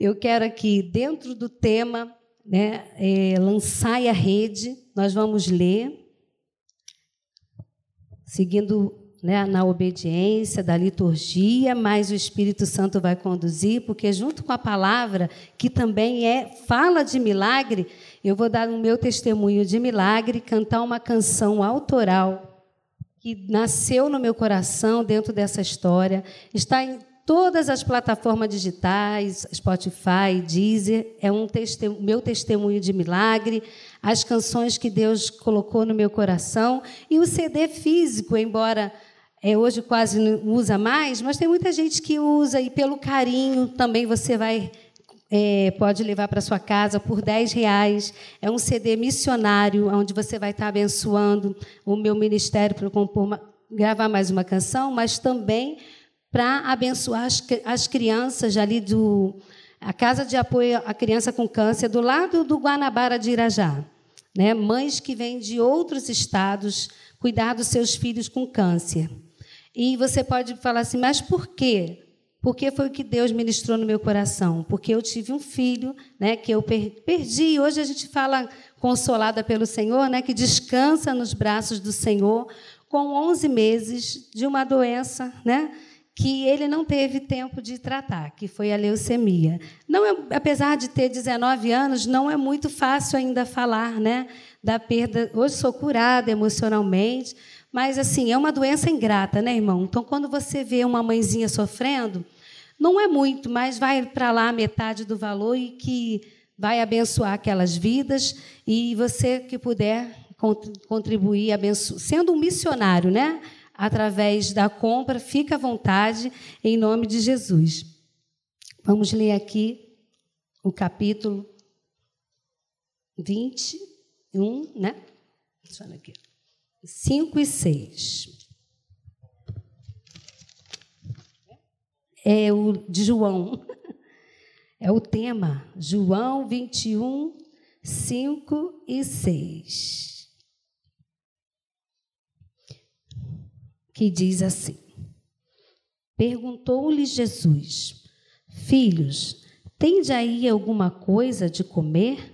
Eu quero aqui, dentro do tema, né, é, a rede, nós vamos ler, seguindo né, na obediência da liturgia, mas o Espírito Santo vai conduzir, porque junto com a palavra, que também é fala de milagre, eu vou dar o meu testemunho de milagre, cantar uma canção autoral que nasceu no meu coração dentro dessa história, está em todas as plataformas digitais, Spotify, Deezer, é um testemunho, meu testemunho de milagre, as canções que Deus colocou no meu coração e o CD físico, embora é, hoje quase não usa mais, mas tem muita gente que usa e pelo carinho também você vai é, pode levar para sua casa por 10 reais. É um CD missionário, onde você vai estar abençoando o meu ministério para compor, gravar mais uma canção, mas também para abençoar as, as crianças ali do a Casa de Apoio à Criança com Câncer, do lado do Guanabara de Irajá. Né? Mães que vêm de outros estados cuidar dos seus filhos com câncer. E você pode falar assim, mas por quê? Porque foi o que Deus ministrou no meu coração. Porque eu tive um filho, né, que eu perdi. Hoje a gente fala consolada pelo Senhor, né, que descansa nos braços do Senhor, com 11 meses de uma doença, né, que ele não teve tempo de tratar, que foi a leucemia. Não é, apesar de ter 19 anos, não é muito fácil ainda falar, né, da perda. Hoje sou curada emocionalmente, mas, assim, é uma doença ingrata, né, irmão? Então, quando você vê uma mãezinha sofrendo, não é muito, mas vai para lá metade do valor e que vai abençoar aquelas vidas. E você que puder contribuir, abenço... sendo um missionário, né? Através da compra, fica à vontade, em nome de Jesus. Vamos ler aqui o capítulo 21, né? Deixa eu aqui. 5 e 6. É o de João. É o tema. João 21, 5 e 6. Que diz assim: Perguntou-lhe Jesus: Filhos, tende aí alguma coisa de comer?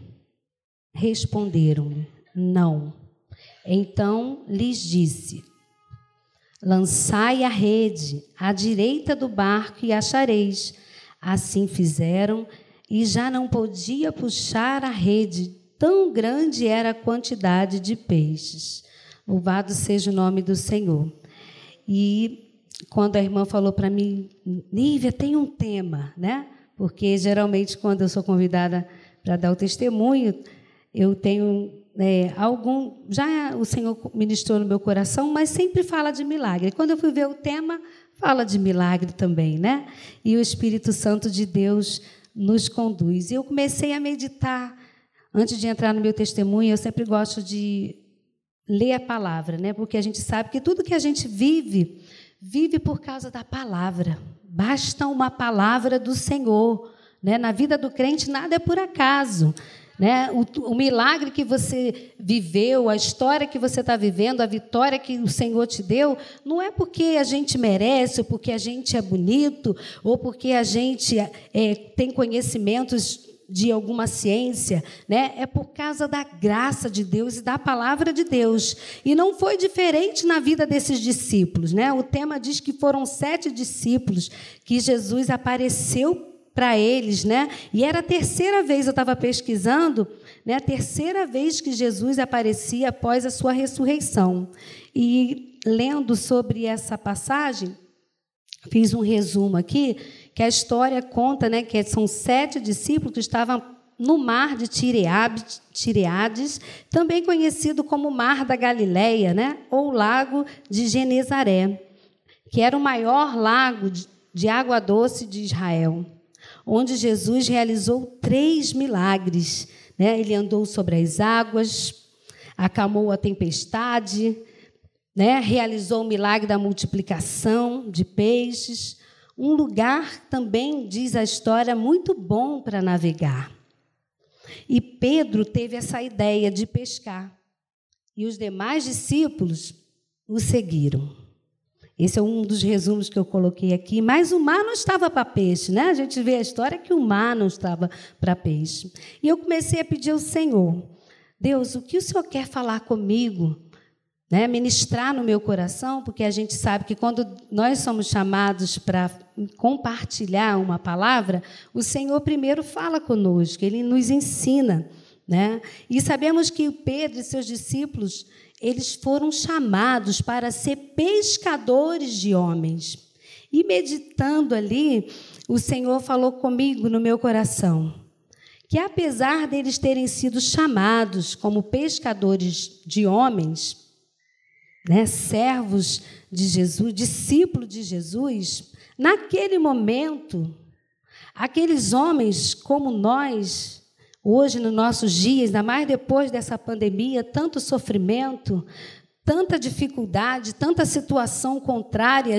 Responderam-lhe: Não. Então lhes disse: Lançai a rede à direita do barco e achareis. Assim fizeram e já não podia puxar a rede, tão grande era a quantidade de peixes. Louvado seja o nome do Senhor. E quando a irmã falou para mim, Nívia, tem um tema, né? Porque geralmente quando eu sou convidada para dar o testemunho, eu tenho é, algum já o Senhor ministrou no meu coração, mas sempre fala de milagre. Quando eu fui ver o tema, fala de milagre também, né? E o Espírito Santo de Deus nos conduz. E eu comecei a meditar antes de entrar no meu testemunho. Eu sempre gosto de ler a palavra, né? Porque a gente sabe que tudo que a gente vive vive por causa da palavra. Basta uma palavra do Senhor, né? Na vida do crente nada é por acaso. Né? O, o, milagre que você viveu, a história que você está vivendo, a vitória que o Senhor te deu, não é porque a gente merece, ou porque a gente é bonito, ou porque a gente é, tem conhecimentos de alguma ciência, né? É por causa da graça de Deus e da palavra de Deus. E não foi diferente na vida desses discípulos, né? O tema diz que foram sete discípulos que Jesus apareceu para eles, né? E era a terceira vez, eu estava pesquisando, né? A terceira vez que Jesus aparecia após a sua ressurreição. E lendo sobre essa passagem, fiz um resumo aqui, que a história conta, né? Que são sete discípulos que estavam no mar de Tireades, também conhecido como Mar da Galileia, né? Ou Lago de Genezaré, que era o maior lago de água doce de Israel onde Jesus realizou três milagres. Né? Ele andou sobre as águas, acalmou a tempestade, né? realizou o milagre da multiplicação de peixes. Um lugar também, diz a história, muito bom para navegar. E Pedro teve essa ideia de pescar. E os demais discípulos o seguiram. Esse é um dos resumos que eu coloquei aqui. Mas o mar não estava para peixe, né? A gente vê a história que o mar não estava para peixe. E eu comecei a pedir ao Senhor: Deus, o que o Senhor quer falar comigo? Né? Ministrar no meu coração, porque a gente sabe que quando nós somos chamados para compartilhar uma palavra, o Senhor primeiro fala conosco, ele nos ensina. Né? E sabemos que Pedro e seus discípulos eles foram chamados para ser pescadores de homens. E meditando ali, o Senhor falou comigo no meu coração que, apesar deles terem sido chamados como pescadores de homens, né, servos de Jesus, discípulos de Jesus, naquele momento, aqueles homens como nós, Hoje, nos nossos dias, ainda mais depois dessa pandemia, tanto sofrimento, tanta dificuldade, tanta situação contrária,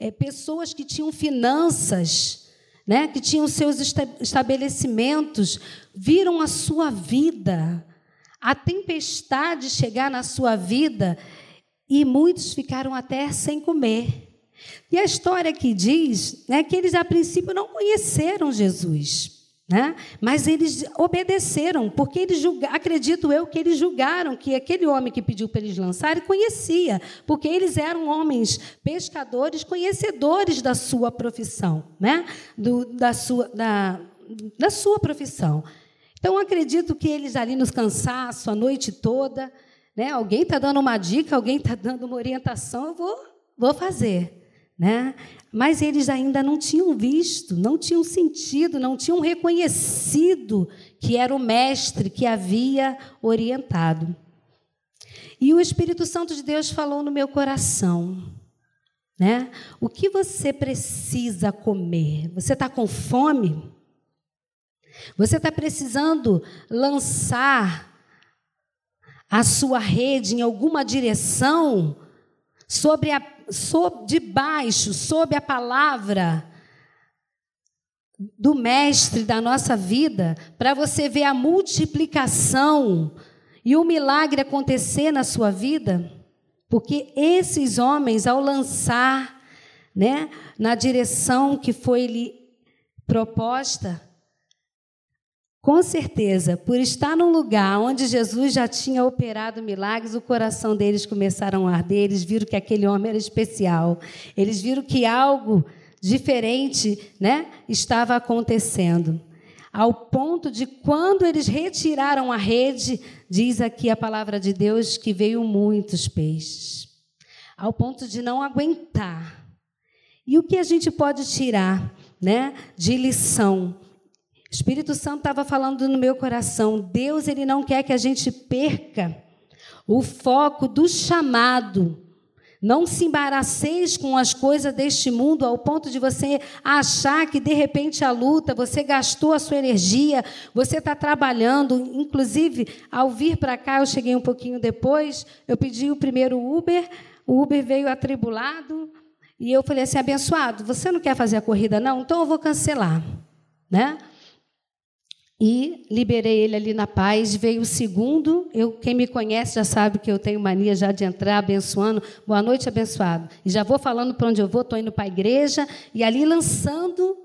é, pessoas que tinham finanças, né, que tinham seus estabelecimentos, viram a sua vida, a tempestade chegar na sua vida e muitos ficaram até sem comer. E a história que diz né, que eles, a princípio, não conheceram Jesus. Né? Mas eles obedeceram, porque eles acredito eu que eles julgaram que aquele homem que pediu para eles lançarem conhecia, porque eles eram homens pescadores, conhecedores da sua profissão, né? Do, da, sua, da, da sua profissão. Então, acredito que eles ali nos cansaço a noite toda, né? alguém está dando uma dica, alguém está dando uma orientação, eu vou, vou fazer. Né? Mas eles ainda não tinham visto, não tinham sentido, não tinham reconhecido que era o mestre que havia orientado. E o Espírito Santo de Deus falou no meu coração, né? O que você precisa comer? Você está com fome? Você está precisando lançar a sua rede em alguma direção sobre a sob, de baixo, sob a palavra do mestre da nossa vida, para você ver a multiplicação e o milagre acontecer na sua vida, porque esses homens, ao lançar né, na direção que foi lhe proposta, com certeza, por estar num lugar onde Jesus já tinha operado milagres, o coração deles começaram a arder, eles viram que aquele homem era especial. Eles viram que algo diferente, né, estava acontecendo. Ao ponto de quando eles retiraram a rede, diz aqui a palavra de Deus que veio muitos peixes. Ao ponto de não aguentar. E o que a gente pode tirar, né, de lição Espírito Santo estava falando no meu coração. Deus, ele não quer que a gente perca o foco do chamado. Não se embaraceis com as coisas deste mundo ao ponto de você achar que de repente a luta, você gastou a sua energia, você está trabalhando. Inclusive, ao vir para cá, eu cheguei um pouquinho depois, eu pedi o primeiro Uber, o Uber veio atribulado, e eu falei assim: abençoado, você não quer fazer a corrida, não? Então eu vou cancelar. Né? E liberei ele ali na paz. Veio o segundo, eu, quem me conhece já sabe que eu tenho mania já de entrar abençoando. Boa noite, abençoado. E já vou falando para onde eu vou, estou indo para a igreja e ali lançando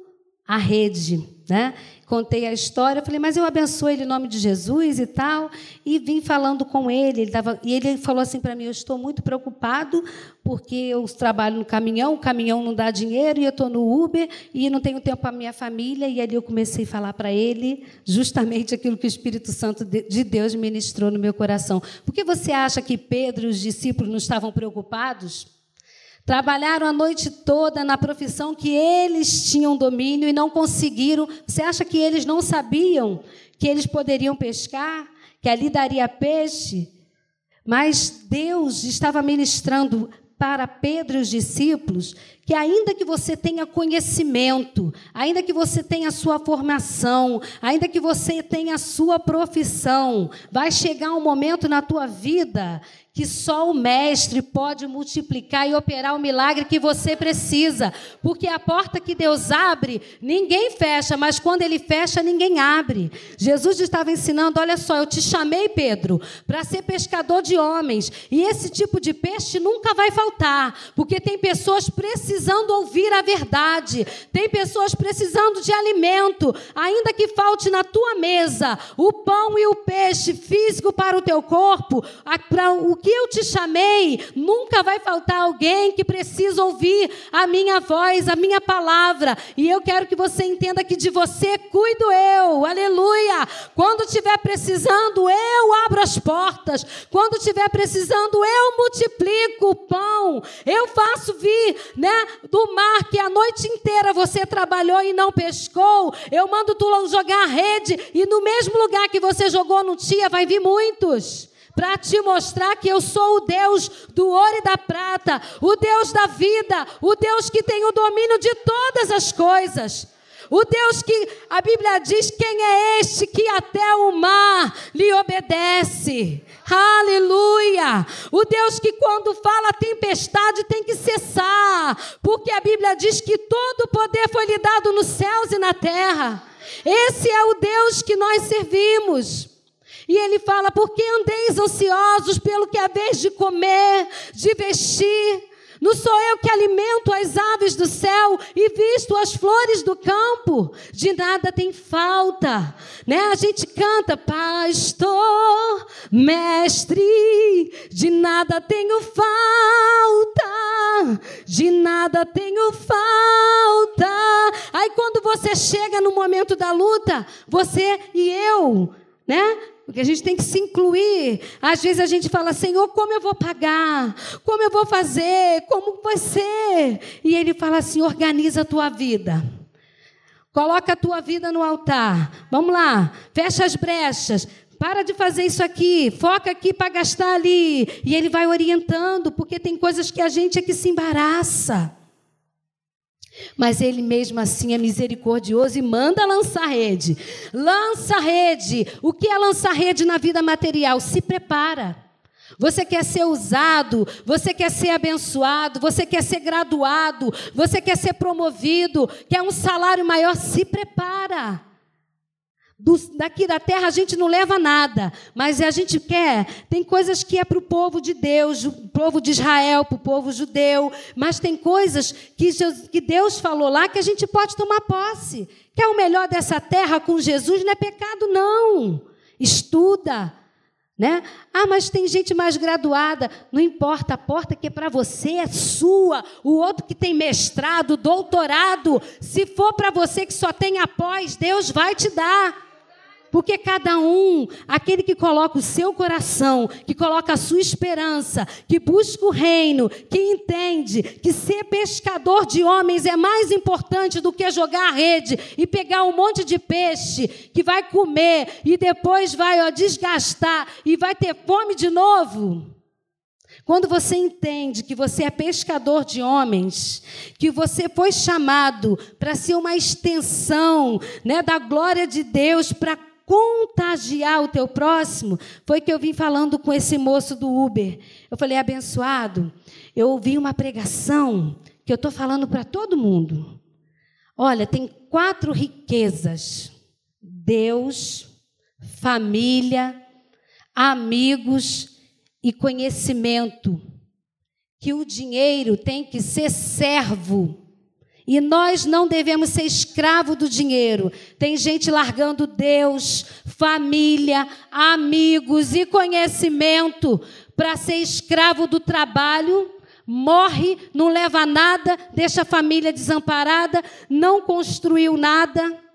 a rede, né? Contei a história, falei, mas eu abençoo ele em nome de Jesus e tal, e vim falando com ele, ele tava, e ele falou assim para mim, eu estou muito preocupado porque eu trabalho no caminhão, o caminhão não dá dinheiro e eu estou no Uber e não tenho tempo para minha família, e ali eu comecei a falar para ele justamente aquilo que o Espírito Santo de Deus ministrou no meu coração. Por que você acha que Pedro e os discípulos não estavam preocupados? Trabalharam a noite toda na profissão que eles tinham domínio e não conseguiram. Você acha que eles não sabiam que eles poderiam pescar? Que ali daria peixe? Mas Deus estava ministrando para Pedro e os discípulos que ainda que você tenha conhecimento, ainda que você tenha a sua formação, ainda que você tenha a sua profissão, vai chegar um momento na tua vida que só o mestre pode multiplicar e operar o milagre que você precisa, porque a porta que Deus abre, ninguém fecha, mas quando ele fecha, ninguém abre. Jesus estava ensinando, olha só, eu te chamei, Pedro, para ser pescador de homens, e esse tipo de peixe nunca vai faltar, porque tem pessoas precisando ouvir a verdade, tem pessoas precisando de alimento, ainda que falte na tua mesa o pão e o peixe físico para o teu corpo, para o que eu te chamei, nunca vai faltar alguém que precisa ouvir a minha voz, a minha palavra. E eu quero que você entenda que de você cuido eu. Aleluia! Quando estiver precisando, eu abro as portas. Quando estiver precisando, eu multiplico o pão. Eu faço vir, né, do mar que a noite inteira você trabalhou e não pescou. Eu mando tu jogar a rede e no mesmo lugar que você jogou não tinha, vai vir muitos para te mostrar que eu sou o Deus do ouro e da prata, o Deus da vida, o Deus que tem o domínio de todas as coisas. O Deus que a Bíblia diz: quem é este que até o mar lhe obedece? Aleluia! O Deus que quando fala tempestade tem que cessar, porque a Bíblia diz que todo o poder foi lhe dado nos céus e na terra. Esse é o Deus que nós servimos. E ele fala: Por que andeis ansiosos pelo que haveis de comer, de vestir? Não sou eu que alimento as aves do céu e visto as flores do campo? De nada tem falta, né? A gente canta, pastor, mestre, de nada tenho falta, de nada tenho falta. Aí quando você chega no momento da luta, você e eu, né? Porque a gente tem que se incluir. Às vezes a gente fala, Senhor, como eu vou pagar? Como eu vou fazer? Como vai ser? E ele fala assim: organiza a tua vida. Coloca a tua vida no altar. Vamos lá, fecha as brechas. Para de fazer isso aqui, foca aqui para gastar ali. E ele vai orientando, porque tem coisas que a gente é que se embaraça. Mas ele mesmo assim é misericordioso e manda lançar rede. Lança rede. O que é lançar rede na vida material? Se prepara. Você quer ser usado, você quer ser abençoado, você quer ser graduado, você quer ser promovido, quer um salário maior, se prepara. Do, daqui da terra a gente não leva nada, mas a gente quer. Tem coisas que é para o povo de Deus, o povo de Israel, para o povo judeu, mas tem coisas que, que Deus falou lá que a gente pode tomar posse. Quer o melhor dessa terra com Jesus? Não é pecado, não. Estuda. Né? Ah, mas tem gente mais graduada. Não importa, a porta que é para você é sua. O outro que tem mestrado, doutorado, se for para você que só tem após, Deus vai te dar. Porque cada um, aquele que coloca o seu coração, que coloca a sua esperança, que busca o reino, que entende que ser pescador de homens é mais importante do que jogar a rede e pegar um monte de peixe que vai comer e depois vai ó, desgastar e vai ter fome de novo. Quando você entende que você é pescador de homens, que você foi chamado para ser uma extensão né, da glória de Deus para contagiar o teu próximo, foi que eu vim falando com esse moço do Uber. Eu falei, abençoado, eu ouvi uma pregação que eu estou falando para todo mundo. Olha, tem quatro riquezas: Deus, família, amigos e conhecimento. Que o dinheiro tem que ser servo e nós não devemos ser escravo do dinheiro. Tem gente largando Deus, família, amigos e conhecimento para ser escravo do trabalho. Morre, não leva nada, deixa a família desamparada, não construiu nada.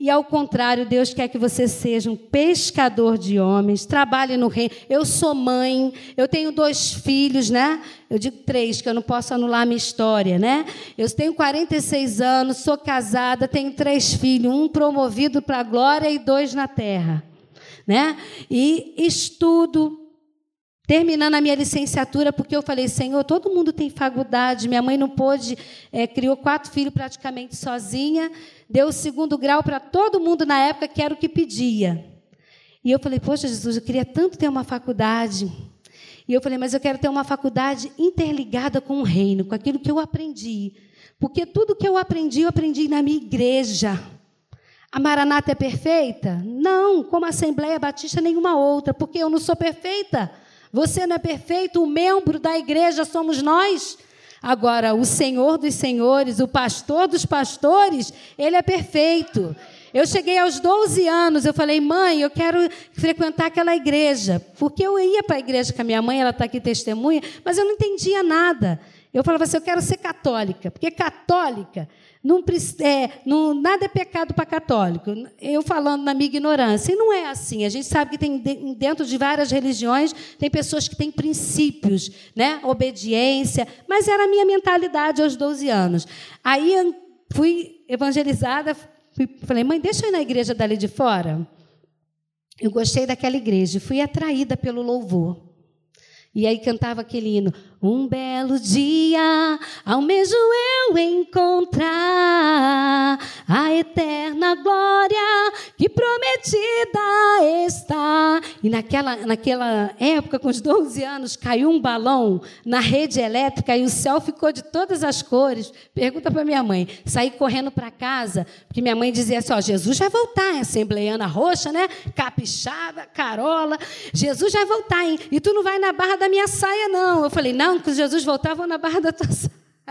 E ao contrário, Deus quer que você seja um pescador de homens, trabalhe no reino. Eu sou mãe, eu tenho dois filhos, né? Eu digo três, que eu não posso anular minha história, né? Eu tenho 46 anos, sou casada, tenho três filhos, um promovido para a glória e dois na terra, né? E estudo, terminando a minha licenciatura, porque eu falei, Senhor, todo mundo tem faculdade, minha mãe não pôde, é, criou quatro filhos praticamente sozinha, deu o segundo grau para todo mundo na época, que era o que pedia. E eu falei, poxa, Jesus, eu queria tanto ter uma faculdade. E eu falei, mas eu quero ter uma faculdade interligada com o reino, com aquilo que eu aprendi. Porque tudo que eu aprendi, eu aprendi na minha igreja. A Maranata é perfeita? Não, como a Assembleia Batista, nenhuma outra, porque eu não sou perfeita. Você não é perfeito, o membro da igreja somos nós. Agora, o Senhor dos senhores, o pastor dos pastores, ele é perfeito. Eu cheguei aos 12 anos, eu falei, mãe, eu quero frequentar aquela igreja. Porque eu ia para a igreja com a minha mãe, ela está aqui testemunha, mas eu não entendia nada. Eu falava assim, eu quero ser católica, porque católica não, é, não, nada é pecado para católico. Eu falando na minha ignorância. E não é assim. A gente sabe que tem dentro de várias religiões tem pessoas que têm princípios, né? obediência. Mas era a minha mentalidade aos 12 anos. Aí fui evangelizada, fui, falei, mãe, deixa eu ir na igreja dali de fora. Eu gostei daquela igreja, fui atraída pelo louvor. E aí cantava aquele hino. Um belo dia almejo eu encontrar a eterna glória que prometida está. E naquela, naquela época, com os 12 anos, caiu um balão na rede elétrica e o céu ficou de todas as cores. Pergunta para minha mãe. Saí correndo para casa, porque minha mãe dizia assim: ó, Jesus vai voltar, é assembleiana roxa, né? Capixaba, carola. Jesus vai voltar, hein? E tu não vai na barra da minha saia, não. Eu falei: não que Jesus voltava na barra da tua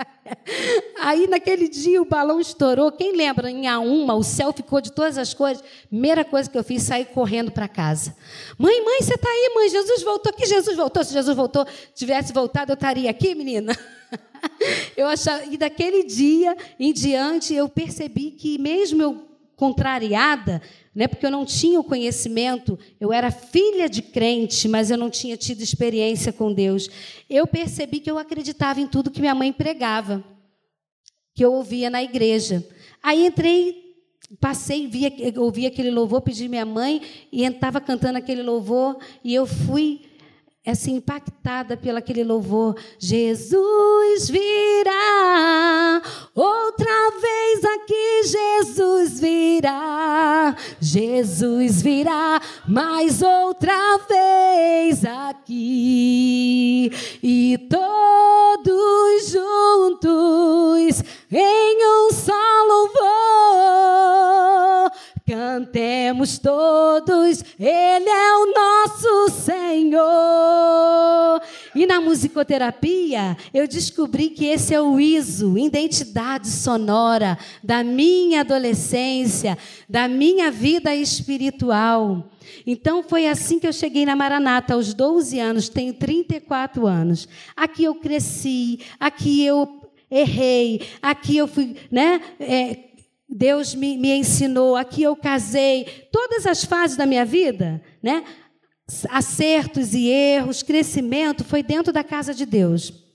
Aí, naquele dia, o balão estourou. Quem lembra, em A1, o céu ficou de todas as cores. Primeira coisa que eu fiz, sair correndo para casa. Mãe, mãe, você está aí, mãe? Jesus voltou. Que Jesus voltou? Se Jesus voltou, tivesse voltado, eu estaria aqui, menina. Eu achava, e daquele dia em diante, eu percebi que, mesmo eu contrariada, né, porque eu não tinha o conhecimento, eu era filha de crente, mas eu não tinha tido experiência com Deus. Eu percebi que eu acreditava em tudo que minha mãe pregava, que eu ouvia na igreja. Aí entrei, passei, via, ouvi aquele louvor, pedi minha mãe e estava cantando aquele louvor e eu fui assim impactada pelo aquele louvor. Jesus virá, outra vez aqui Jesus virá. Jesus virá mais outra vez aqui. E todos juntos em um só louvor Cantemos todos, Ele é o nosso Senhor. E na musicoterapia, eu descobri que esse é o ISO, identidade sonora da minha adolescência, da minha vida espiritual. Então foi assim que eu cheguei na Maranata aos 12 anos, tenho 34 anos. Aqui eu cresci, aqui eu errei, aqui eu fui, né? É, Deus me, me ensinou, aqui eu casei, todas as fases da minha vida, né? acertos e erros, crescimento, foi dentro da casa de Deus.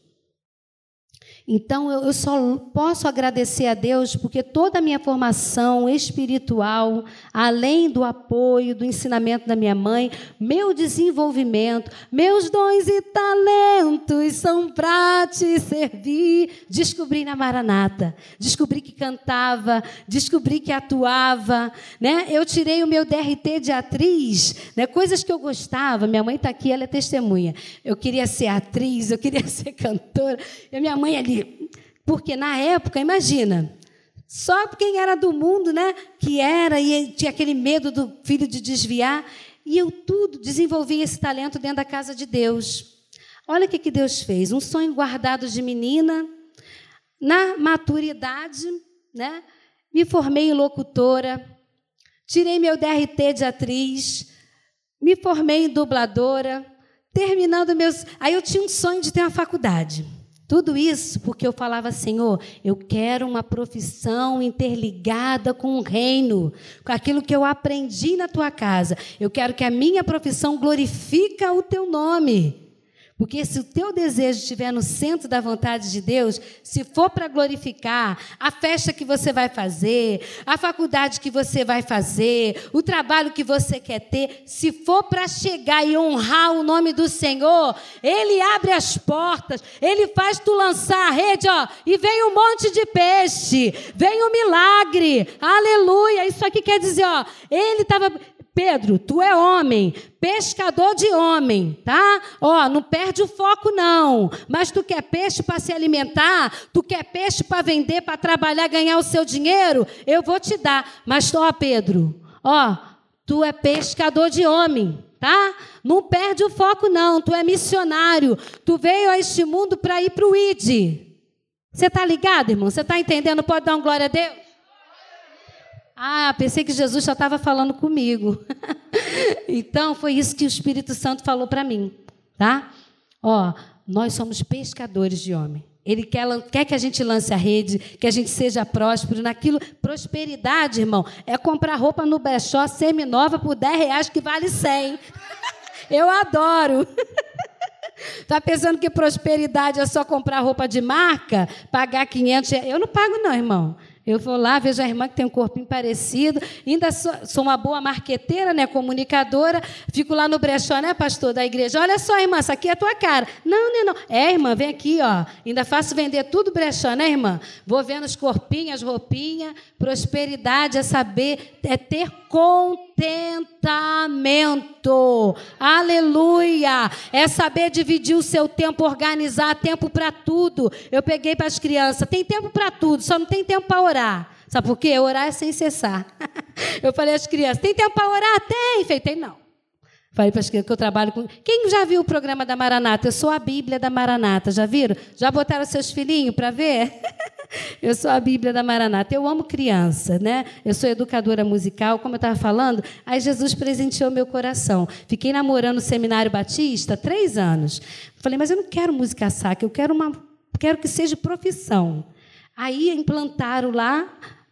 Então eu só posso agradecer a Deus porque toda a minha formação espiritual, além do apoio, do ensinamento da minha mãe, meu desenvolvimento, meus dons e talentos são para te servir. Descobri na Maranata, descobri que cantava, descobri que atuava, né? Eu tirei o meu DRT de atriz, né? Coisas que eu gostava. Minha mãe está aqui, ela é testemunha. Eu queria ser atriz, eu queria ser cantora. E a minha mãe ali porque na época, imagina, só quem era do mundo, né, que era e tinha aquele medo do filho de desviar, e eu tudo desenvolvi esse talento dentro da casa de Deus. Olha o que, que Deus fez, um sonho guardado de menina, na maturidade, né, me formei em locutora, tirei meu DRT de atriz, me formei em dubladora, terminando meus. Aí eu tinha um sonho de ter uma faculdade. Tudo isso porque eu falava, Senhor, eu quero uma profissão interligada com o reino, com aquilo que eu aprendi na tua casa. Eu quero que a minha profissão glorifique o teu nome. Porque se o teu desejo estiver no centro da vontade de Deus, se for para glorificar a festa que você vai fazer, a faculdade que você vai fazer, o trabalho que você quer ter, se for para chegar e honrar o nome do Senhor, Ele abre as portas, Ele faz tu lançar a rede, ó, e vem um monte de peixe, vem um milagre, aleluia. Isso aqui quer dizer, ó, Ele estava Pedro, tu é homem, pescador de homem, tá? Ó, não perde o foco não. Mas tu quer peixe para se alimentar, tu quer peixe para vender, para trabalhar, ganhar o seu dinheiro, eu vou te dar. Mas ó, Pedro, ó, tu é pescador de homem, tá? Não perde o foco não, tu é missionário. Tu veio a este mundo para ir para o ID. Você tá ligado, irmão? Você tá entendendo? Pode dar um glória a Deus? Ah, pensei que Jesus já estava falando comigo. então foi isso que o Espírito Santo falou para mim, tá? Ó, nós somos pescadores de homem. Ele quer, quer, que a gente lance a rede, que a gente seja próspero naquilo. Prosperidade, irmão, é comprar roupa no Brechó semi-nova por 10 reais que vale 100. Eu adoro. Tá pensando que prosperidade é só comprar roupa de marca, pagar 500 reais? Eu não pago não, irmão. Eu vou lá, vejo a irmã que tem um corpinho parecido, ainda sou, sou, uma boa marqueteira, né, comunicadora, fico lá no brechó, né, pastor da igreja. Olha só, irmã, essa aqui é a tua cara. Não, não, não. É, irmã, vem aqui, ó. Ainda faço vender tudo brechó, né, irmã? Vou vendo os corpinhos, as roupinhas. Prosperidade é saber, é ter contentamento. Aleluia! É saber dividir o seu tempo, organizar tempo para tudo. Eu peguei para as crianças, tem tempo para tudo, só não tem tempo para orar. Sabe por quê? Orar é sem cessar. Eu falei às crianças: tem tempo para orar? Tem. Falei, não. Falei para as crianças que eu trabalho com. Quem já viu o programa da Maranata? Eu sou a Bíblia da Maranata. Já viram? Já botaram seus filhinhos para ver? Eu sou a Bíblia da Maranata. Eu amo criança, né? Eu sou educadora musical, como eu estava falando. Aí Jesus presenteou meu coração. Fiquei namorando o Seminário Batista três anos. Falei, mas eu não quero música sacra, eu quero uma, quero que seja profissão. Aí implantaram lá,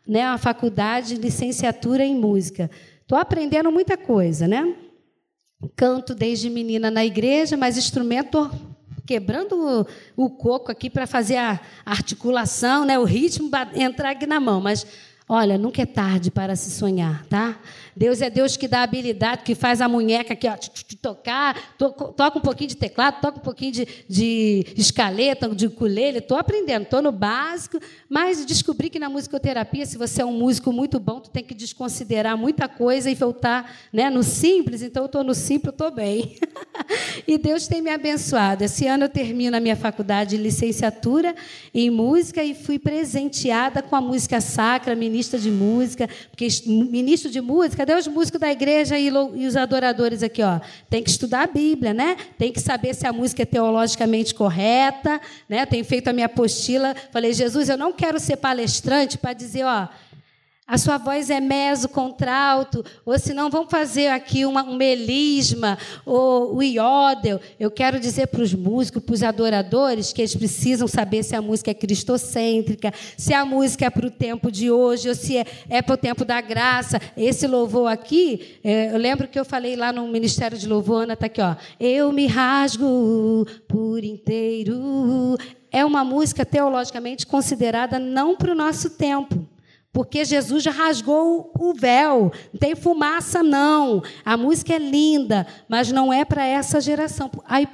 né, a faculdade, licenciatura em música. Estou aprendendo muita coisa, né? Canto desde menina na igreja, mas instrumento quebrando o, o coco aqui para fazer a articulação, né, o ritmo entrar aqui na mão, mas olha, nunca é tarde para se sonhar, tá? Deus é Deus que dá habilidade, que faz a munheca aqui, ó, tocar, to, toca um pouquinho de teclado, toca um pouquinho de, de escaleta, de ukulele. Estou aprendendo, estou no básico, mas descobri que na musicoterapia, se você é um músico muito bom, tu tem que desconsiderar muita coisa e voltar né, no simples. Então, eu estou no simples, estou bem. e Deus tem me abençoado. Esse ano eu termino a minha faculdade de licenciatura em música e fui presenteada com a música sacra, ministra de música, porque ministro de música Cadê os músicos da igreja e os adoradores aqui? Ó? Tem que estudar a Bíblia, né? Tem que saber se a música é teologicamente correta. Né? Tenho feito a minha apostila. Falei, Jesus, eu não quero ser palestrante para dizer, ó, a sua voz é meso, contralto, ou se não, vamos fazer aqui uma, um melisma, ou o iodel. Eu quero dizer para os músicos, para os adoradores, que eles precisam saber se a música é cristocêntrica, se a música é para o tempo de hoje, ou se é, é para o tempo da graça. Esse louvor aqui, é, eu lembro que eu falei lá no Ministério de Louvor, Ana, está aqui, ó. Eu me rasgo por inteiro. É uma música teologicamente considerada não para o nosso tempo. Porque Jesus já rasgou o véu. Não tem fumaça, não. A música é linda, mas não é para essa geração. Aí,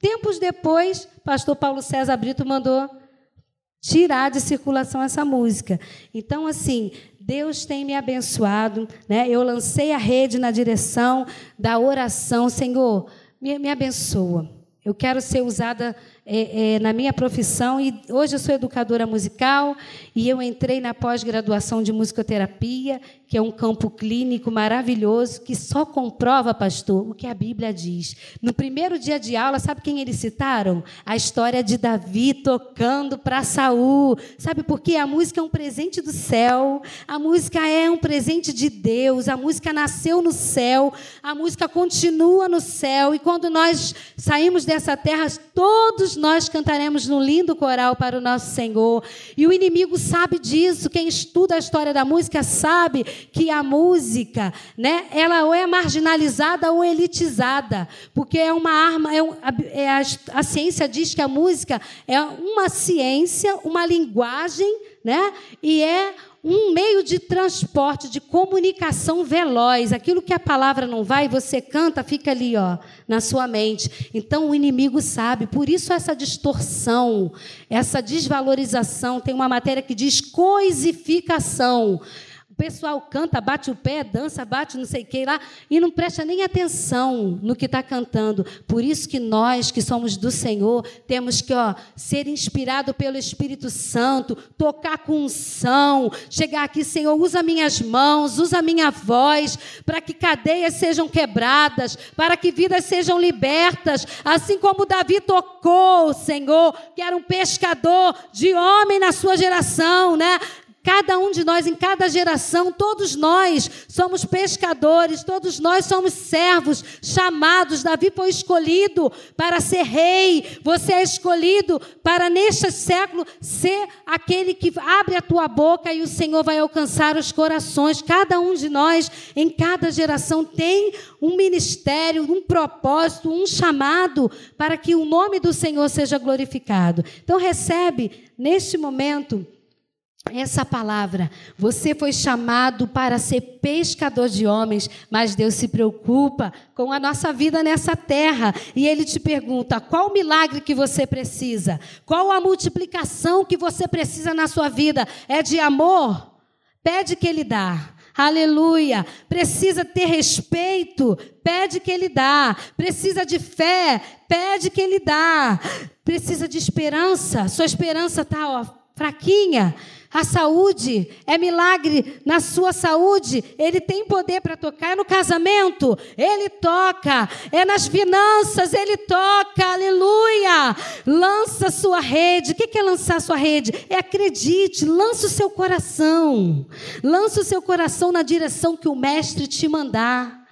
tempos depois, pastor Paulo César Brito mandou tirar de circulação essa música. Então, assim, Deus tem me abençoado. Né? Eu lancei a rede na direção da oração. Senhor, me, me abençoa. Eu quero ser usada é, é, na minha profissão e hoje eu sou educadora musical e eu entrei na pós-graduação de musicoterapia, que é um campo clínico maravilhoso que só comprova, pastor, o que a Bíblia diz. No primeiro dia de aula, sabe quem eles citaram? A história de Davi tocando para Saul. Sabe por quê? A música é um presente do céu, a música é um presente de Deus, a música nasceu no céu, a música continua no céu e quando nós saímos dessa terra, todos nós cantaremos num lindo coral para o nosso Senhor. E o inimigo sabe disso. Quem estuda a história da música sabe que a música, né, ela ou é marginalizada ou elitizada, porque é uma arma. É, um, é a, a ciência diz que a música é uma ciência, uma linguagem, né, e é um meio de transporte, de comunicação veloz. Aquilo que a palavra não vai, você canta, fica ali, ó, na sua mente. Então o inimigo sabe. Por isso essa distorção, essa desvalorização, tem uma matéria que diz coisificação. O pessoal canta, bate o pé, dança, bate não sei o que lá, e não presta nem atenção no que está cantando. Por isso que nós, que somos do Senhor, temos que ó, ser inspirado pelo Espírito Santo, tocar com unção, chegar aqui, Senhor, usa minhas mãos, usa minha voz, para que cadeias sejam quebradas, para que vidas sejam libertas, assim como Davi tocou, Senhor, que era um pescador de homem na sua geração, né? Cada um de nós, em cada geração, todos nós somos pescadores, todos nós somos servos, chamados. Davi foi escolhido para ser rei. Você é escolhido para, neste século, ser aquele que abre a tua boca e o Senhor vai alcançar os corações. Cada um de nós, em cada geração, tem um ministério, um propósito, um chamado para que o nome do Senhor seja glorificado. Então, recebe neste momento essa palavra. Você foi chamado para ser pescador de homens, mas Deus se preocupa com a nossa vida nessa terra. E Ele te pergunta: qual milagre que você precisa? Qual a multiplicação que você precisa na sua vida? É de amor? Pede que Ele dá. Aleluia. Precisa ter respeito? Pede que Ele dá. Precisa de fé? Pede que Ele dá. Precisa de esperança? Sua esperança está fraquinha? A saúde é milagre na sua saúde. Ele tem poder para tocar. É no casamento, ele toca. É nas finanças, ele toca. Aleluia. Lança sua rede. O que é lançar sua rede? É acredite, lança o seu coração. Lança o seu coração na direção que o mestre te mandar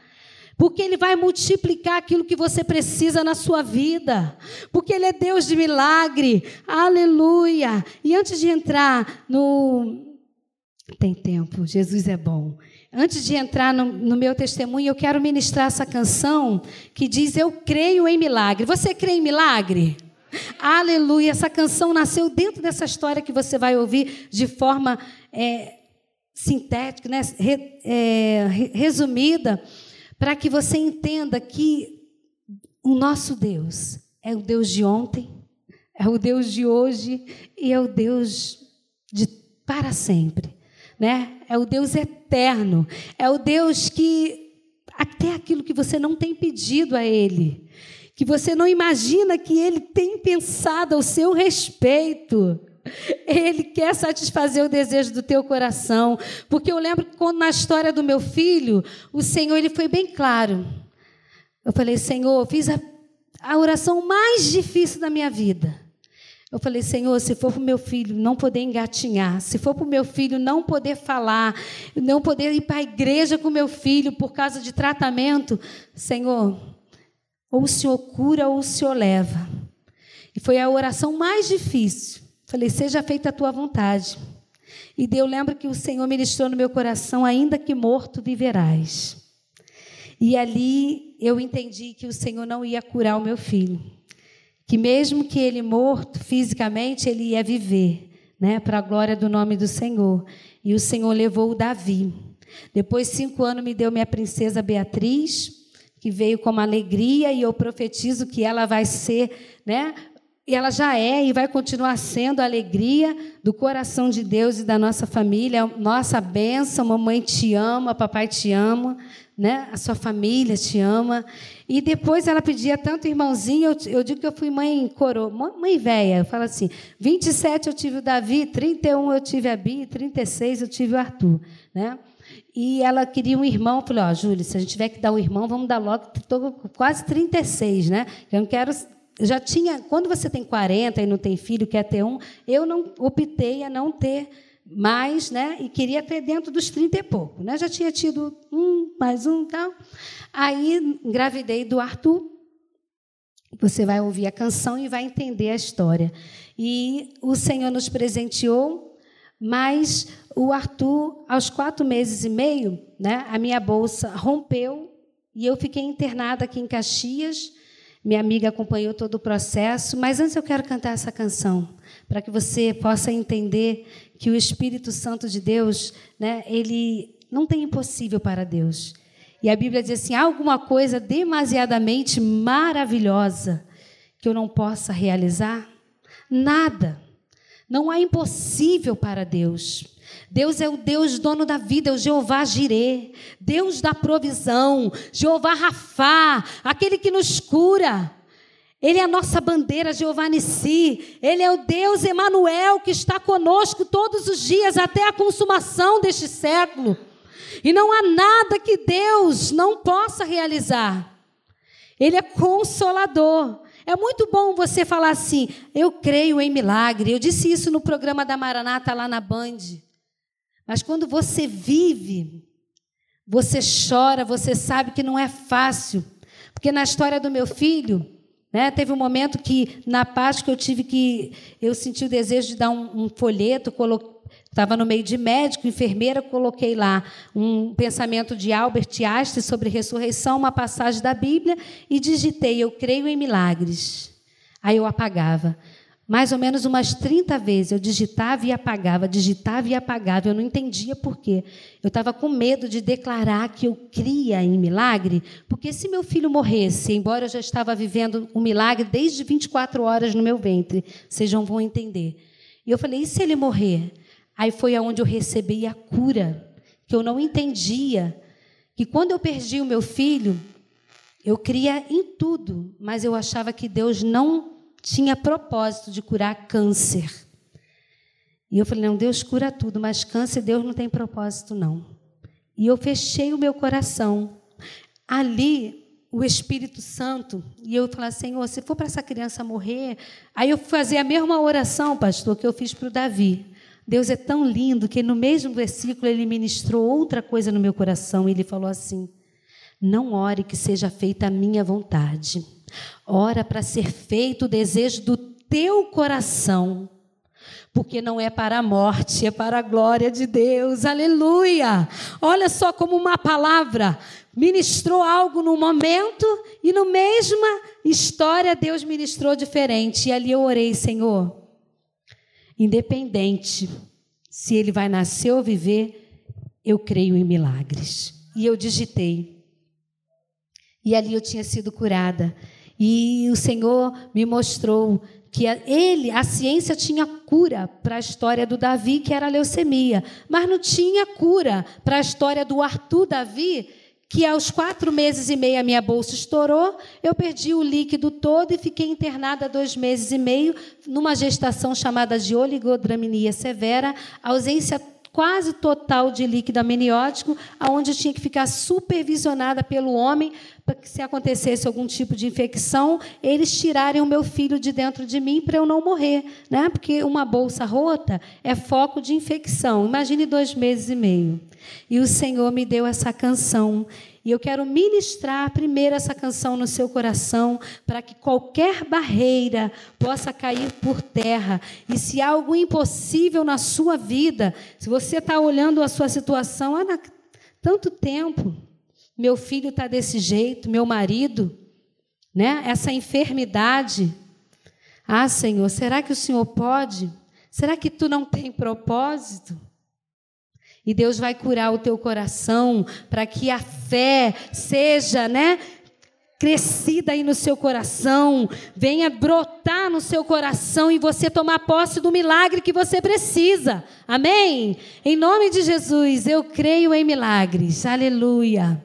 porque Ele vai multiplicar aquilo que você precisa na sua vida, porque Ele é Deus de milagre, aleluia. E antes de entrar no. Tem tempo, Jesus é bom. Antes de entrar no, no, meu testemunho, eu quero ministrar essa canção que diz: Eu creio em milagre. Você crê em milagre? Aleluia. Essa canção nasceu dentro dessa história que você vai ouvir de forma é, sintética, né? Re, é, resumida para que você entenda que o nosso Deus é o Deus de ontem, é o Deus de hoje e é o Deus de para sempre, né? É o Deus eterno, é o Deus que até aquilo que você não tem pedido a ele, que você não imagina que ele tem pensado ao seu respeito, ele quer satisfazer o desejo do teu coração. Porque eu lembro que quando na história do meu filho, o Senhor ele foi bem claro. Eu falei, Senhor, fiz a, a oração mais difícil da minha vida. Eu falei, Senhor, se for para o meu filho não poder engatinhar, se for para o meu filho não poder falar, não poder ir para a igreja com meu filho por causa de tratamento, Senhor, ou o Senhor cura ou o Senhor leva. E foi a oração mais difícil. Falei, seja feita a tua vontade. E eu lembro que o Senhor ministrou no meu coração, ainda que morto viverás. E ali eu entendi que o Senhor não ia curar o meu filho. Que mesmo que ele morto fisicamente, ele ia viver, né, para a glória do nome do Senhor. E o Senhor levou o Davi. Depois de cinco anos, me deu minha princesa Beatriz, que veio com uma alegria, e eu profetizo que ela vai ser né, e ela já é e vai continuar sendo a alegria do coração de Deus e da nossa família, nossa bênção. Mamãe te ama, papai te ama, né? a sua família te ama. E depois ela pedia tanto irmãozinho, eu, eu digo que eu fui mãe coroa, mãe velha. Eu falo assim: 27 eu tive o Davi, 31 eu tive a Bi, 36 eu tive o Arthur. Né? E ela queria um irmão. Eu falei: Ó, oh, Júlia, se a gente tiver que dar um irmão, vamos dar logo. Estou quase 36, né? Eu não quero já tinha, quando você tem 40 e não tem filho, quer ter um, eu não optei a não ter mais, né? E queria ter dentro dos 30 e pouco, né? Já tinha tido um, mais um, tal. Aí engravidei do Arthur. Você vai ouvir a canção e vai entender a história. E o Senhor nos presenteou, mas o Arthur, aos quatro meses e meio, né, a minha bolsa rompeu e eu fiquei internada aqui em Caxias. Minha amiga acompanhou todo o processo, mas antes eu quero cantar essa canção, para que você possa entender que o Espírito Santo de Deus, né, ele não tem impossível para Deus. E a Bíblia diz assim: há alguma coisa demasiadamente maravilhosa que eu não possa realizar? Nada. Não há impossível para Deus. Deus é o Deus dono da vida, é o Jeová Jirê, Deus da provisão, Jeová Rafá, aquele que nos cura. Ele é a nossa bandeira, Jeová Nissi. Ele é o Deus Emanuel que está conosco todos os dias até a consumação deste século. E não há nada que Deus não possa realizar. Ele é consolador. É muito bom você falar assim: eu creio em milagre. Eu disse isso no programa da Maranata lá na Band. Mas quando você vive, você chora, você sabe que não é fácil. Porque na história do meu filho, né, teve um momento que, na Páscoa, eu tive que. Eu senti o desejo de dar um, um folheto, Estava no meio de médico, enfermeira, coloquei lá um pensamento de Albert Einstein sobre ressurreição, uma passagem da Bíblia, e digitei: Eu creio em milagres. Aí eu apagava. Mais ou menos umas 30 vezes eu digitava e apagava, digitava e apagava. Eu não entendia por quê. Eu estava com medo de declarar que eu cria em milagre, porque se meu filho morresse, embora eu já estava vivendo um milagre desde 24 horas no meu ventre, vocês não vão entender. E eu falei: e se ele morrer? Aí foi aonde eu recebi a cura, que eu não entendia. Que quando eu perdi o meu filho, eu cria em tudo, mas eu achava que Deus não tinha propósito de curar câncer. E eu falei: não, Deus cura tudo, mas câncer Deus não tem propósito, não. E eu fechei o meu coração. Ali, o Espírito Santo, e eu falei: Senhor, se for para essa criança morrer. Aí eu fazia a mesma oração, pastor, que eu fiz para o Davi. Deus é tão lindo que no mesmo versículo ele ministrou outra coisa no meu coração. Ele falou assim: Não ore que seja feita a minha vontade. Ora para ser feito o desejo do teu coração. Porque não é para a morte, é para a glória de Deus. Aleluia! Olha só como uma palavra ministrou algo no momento e no mesma história Deus ministrou diferente. E ali eu orei, Senhor, Independente se ele vai nascer ou viver, eu creio em milagres. E eu digitei. E ali eu tinha sido curada. E o Senhor me mostrou que ele, a ciência tinha cura para a história do Davi, que era a leucemia, mas não tinha cura para a história do Arthur Davi, que aos quatro meses e meio a minha bolsa estourou, eu perdi o líquido todo e fiquei internada dois meses e meio numa gestação chamada de oligodramia severa, ausência quase total de líquido amniótico, aonde eu tinha que ficar supervisionada pelo homem para que se acontecesse algum tipo de infecção, eles tirarem o meu filho de dentro de mim para eu não morrer, né? Porque uma bolsa rota é foco de infecção. Imagine dois meses e meio. E o Senhor me deu essa canção e eu quero ministrar primeiro essa canção no seu coração, para que qualquer barreira possa cair por terra. E se há algo impossível na sua vida, se você está olhando a sua situação, há tanto tempo, meu filho está desse jeito, meu marido, né? essa enfermidade. Ah, Senhor, será que o Senhor pode? Será que tu não tem propósito? E Deus vai curar o teu coração para que a fé seja, né, crescida aí no seu coração, venha brotar no seu coração e você tomar posse do milagre que você precisa. Amém? Em nome de Jesus, eu creio em milagres. Aleluia.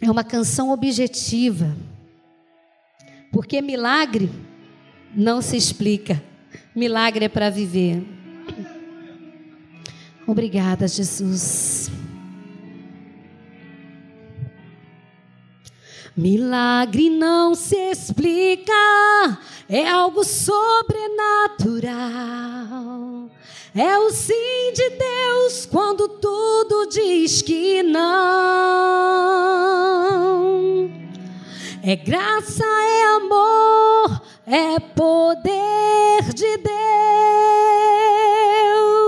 É uma canção objetiva. Porque milagre não se explica. Milagre é para viver. Obrigada, Jesus. Milagre não se explica, é algo sobrenatural. É o sim de Deus quando tudo diz que não. É graça, é amor, é poder de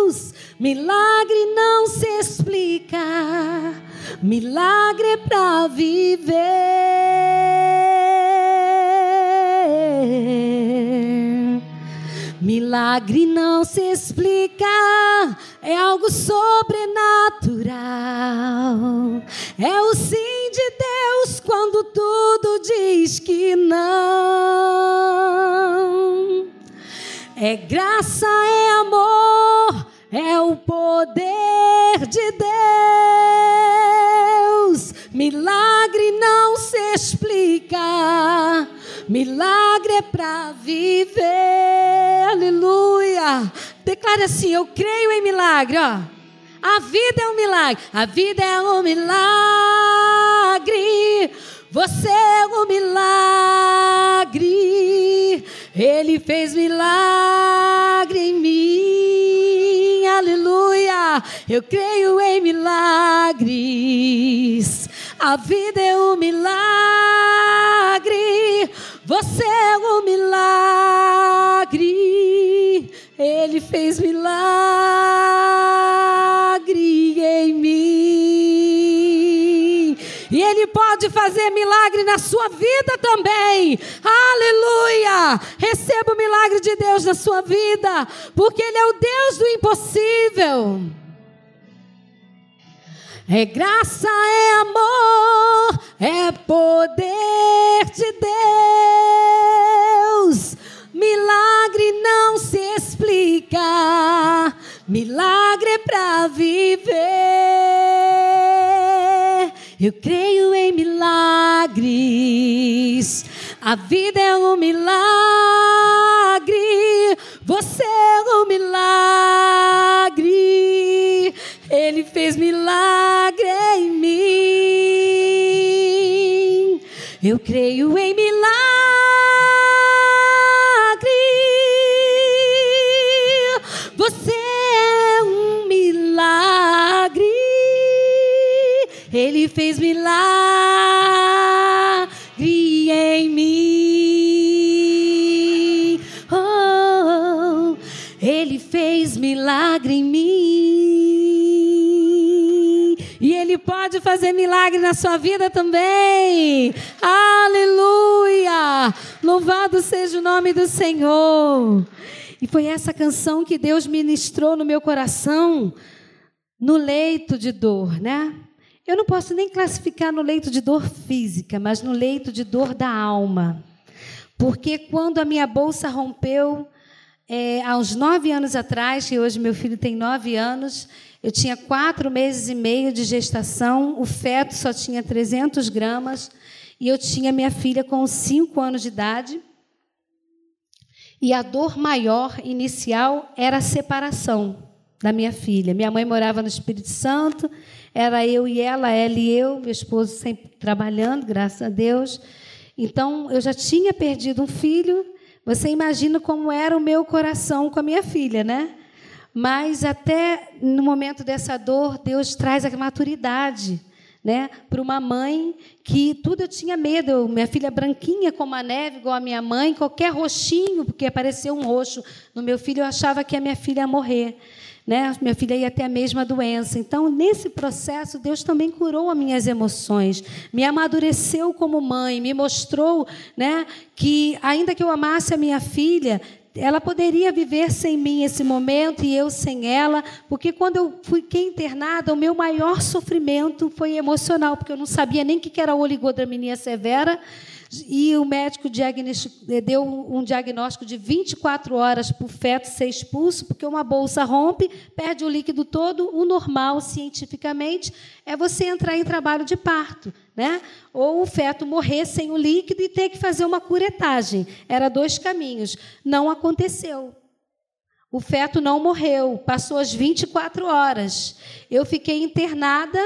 Deus. Milagre não se explica, milagre é para viver. Milagre não se explica, é algo sobrenatural. É o sim de Deus quando tudo diz que não. É graça, é amor, é o poder de Deus. Milagre não se explica. Milagre é para viver. Aleluia. Declare assim: Eu creio em milagre. Ó. A vida é um milagre. A vida é um milagre. Você é um milagre. Ele fez milagre em mim. Aleluia. Eu creio em milagres. A vida é um milagre. Você é um milagre. Ele fez milagre em mim. E Ele pode fazer milagre na sua vida também. Aleluia! Receba o milagre de Deus na sua vida, porque Ele é o Deus do impossível. É graça, é amor, é poder de Deus. Milagre não se explica, milagre é para viver. Eu creio em milagres. A vida é um milagre. Você é um milagre. Ele fez milagre em mim. Eu creio em milagre. Você é um milagre. Ele fez milagre em mim. Oh, ele fez milagre em mim. Pode fazer milagre na sua vida também. Aleluia! Louvado seja o nome do Senhor. E foi essa canção que Deus ministrou no meu coração no leito de dor, né? Eu não posso nem classificar no leito de dor física, mas no leito de dor da alma. Porque quando a minha bolsa rompeu, é, há uns nove anos atrás, que hoje meu filho tem nove anos, eu tinha quatro meses e meio de gestação, o feto só tinha 300 gramas, e eu tinha minha filha com cinco anos de idade. E a dor maior inicial era a separação da minha filha. Minha mãe morava no Espírito Santo, era eu e ela, ela e eu, meu esposo sempre trabalhando, graças a Deus. Então, eu já tinha perdido um filho. Você imagina como era o meu coração com a minha filha, né? Mas até no momento dessa dor, Deus traz a maturidade né, para uma mãe que tudo eu tinha medo. Eu, minha filha branquinha como a neve, igual a minha mãe, qualquer roxinho, porque apareceu um roxo no meu filho, eu achava que a minha filha ia morrer. Né? Minha filha ia ter a mesma doença. Então, nesse processo, Deus também curou as minhas emoções, me amadureceu como mãe, me mostrou né, que, ainda que eu amasse a minha filha, ela poderia viver sem mim esse momento e eu sem ela, porque quando eu fiquei internada, o meu maior sofrimento foi emocional, porque eu não sabia nem o que era oligodraminia severa, e o médico deu um diagnóstico de 24 horas para o feto ser expulso, porque uma bolsa rompe, perde o líquido todo. O normal, cientificamente, é você entrar em trabalho de parto. Né? Ou o feto morrer sem o líquido e ter que fazer uma curetagem. Era dois caminhos. Não aconteceu. O feto não morreu, passou as 24 horas. Eu fiquei internada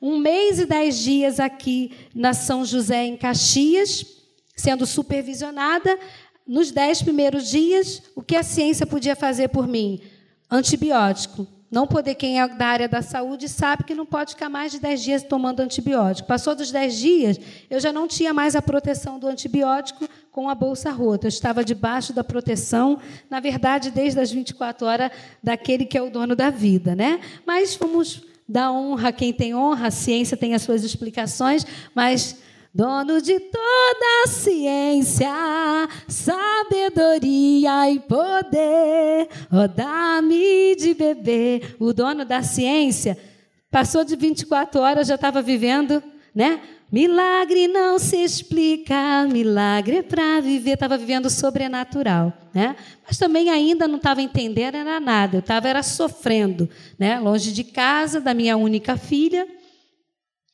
um mês e dez dias aqui na São José, em Caxias, sendo supervisionada. Nos dez primeiros dias, o que a ciência podia fazer por mim? Antibiótico. Não poder, quem é da área da saúde sabe que não pode ficar mais de 10 dias tomando antibiótico. Passou dos 10 dias, eu já não tinha mais a proteção do antibiótico com a bolsa rota. Eu estava debaixo da proteção, na verdade, desde as 24 horas daquele que é o dono da vida, né? Mas vamos dar honra a quem tem honra, a ciência tem as suas explicações, mas dono de toda a ciência, sabedoria e poder, oh, dá-me de beber. O dono da ciência passou de 24 horas, já estava vivendo, né? Milagre não se explica, milagre é para viver. Estava vivendo sobrenatural, né? Mas também ainda não estava entendendo era nada. Eu estava era sofrendo, né? Longe de casa, da minha única filha,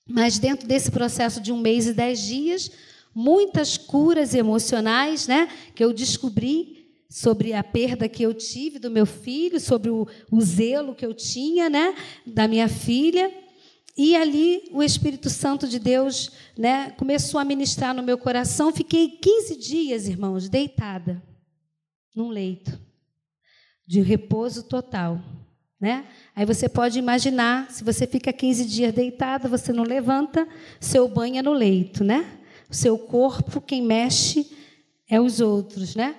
mas dentro desse processo de um mês e dez dias, muitas curas emocionais né, que eu descobri sobre a perda que eu tive do meu filho, sobre o, o zelo que eu tinha né, da minha filha. E ali o Espírito Santo de Deus né, começou a ministrar no meu coração. Fiquei 15 dias, irmãos, deitada num leito de repouso total. Né? Aí você pode imaginar, se você fica 15 dias deitado, você não levanta, seu banho é no leito, né? O seu corpo, quem mexe é os outros, né?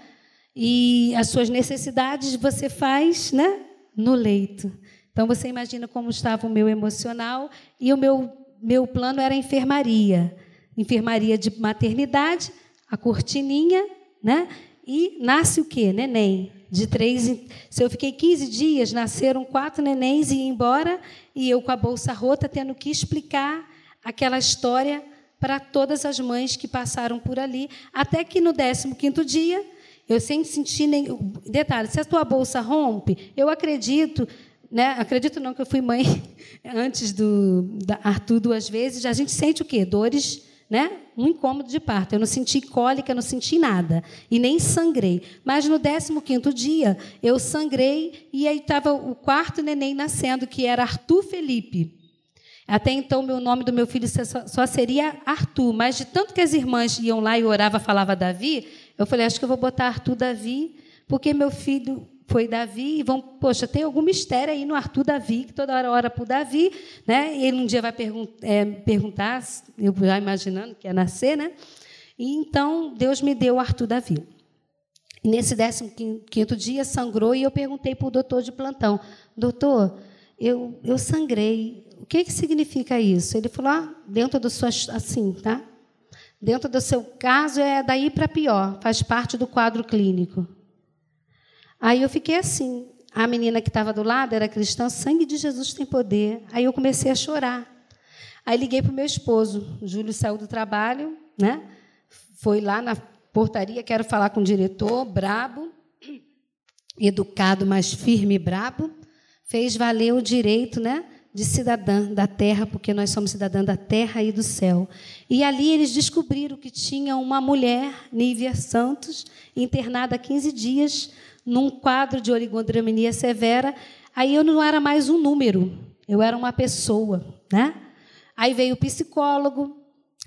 E as suas necessidades você faz, né? No leito. Então você imagina como estava o meu emocional e o meu meu plano era enfermaria, enfermaria de maternidade, a cortininha, né? E nasce o quê? Neném. De três, se eu fiquei 15 dias, nasceram quatro nenéns e ia embora, e eu com a bolsa rota tendo que explicar aquela história para todas as mães que passaram por ali, até que no 15 dia, eu sem sentir nem detalhe, se a tua bolsa rompe, eu acredito, né? Acredito não que eu fui mãe antes do Arthur duas vezes, a gente sente o quê? Dores né? Um incômodo de parto. Eu não senti cólica, não senti nada. E nem sangrei. Mas no 15 dia, eu sangrei e aí estava o quarto neném nascendo, que era Arthur Felipe. Até então, meu nome do meu filho só seria Arthur. Mas de tanto que as irmãs iam lá e orava, falava Davi, eu falei, acho que eu vou botar Arthur Davi, porque meu filho foi Davi, e vão, poxa, tem algum mistério aí no Arthur Davi, que toda hora ora o Davi, né? E ele um dia vai pergun é, perguntar, eu já imaginando que ia nascer, né? E então Deus me deu o Arthur Davi. Nesse 15 dia sangrou e eu perguntei para o doutor de plantão: Doutor, eu, eu sangrei, o que, que significa isso? Ele falou: ah, dentro do seu. Assim, tá? Dentro do seu caso é daí para pior, faz parte do quadro clínico. Aí eu fiquei assim. A menina que estava do lado era cristã, sangue de Jesus tem poder. Aí eu comecei a chorar. Aí liguei para o meu esposo. O Júlio saiu do trabalho, né? Foi lá na portaria, quero falar com o diretor, brabo, educado, mas firme e brabo. Fez valer o direito, né? de cidadã da terra, porque nós somos cidadã da terra e do céu. E ali eles descobriram que tinha uma mulher, Nívia Santos, internada há 15 dias num quadro de oligondromia severa, aí eu não era mais um número, eu era uma pessoa, né? Aí veio o psicólogo,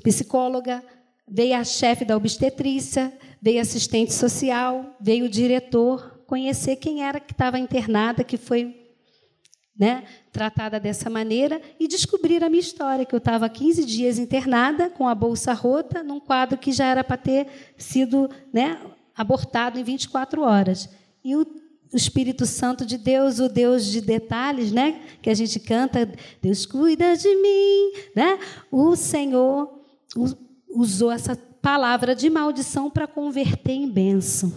psicóloga, veio a chefe da obstetrícia, veio assistente social, veio o diretor conhecer quem era que estava internada, que foi né, tratada dessa maneira, e descobrir a minha história, que eu estava 15 dias internada, com a bolsa rota, num quadro que já era para ter sido né, abortado em 24 horas. E o Espírito Santo de Deus, o Deus de detalhes, né? Que a gente canta, Deus cuida de mim, né? O Senhor usou essa palavra de maldição para converter em bênção.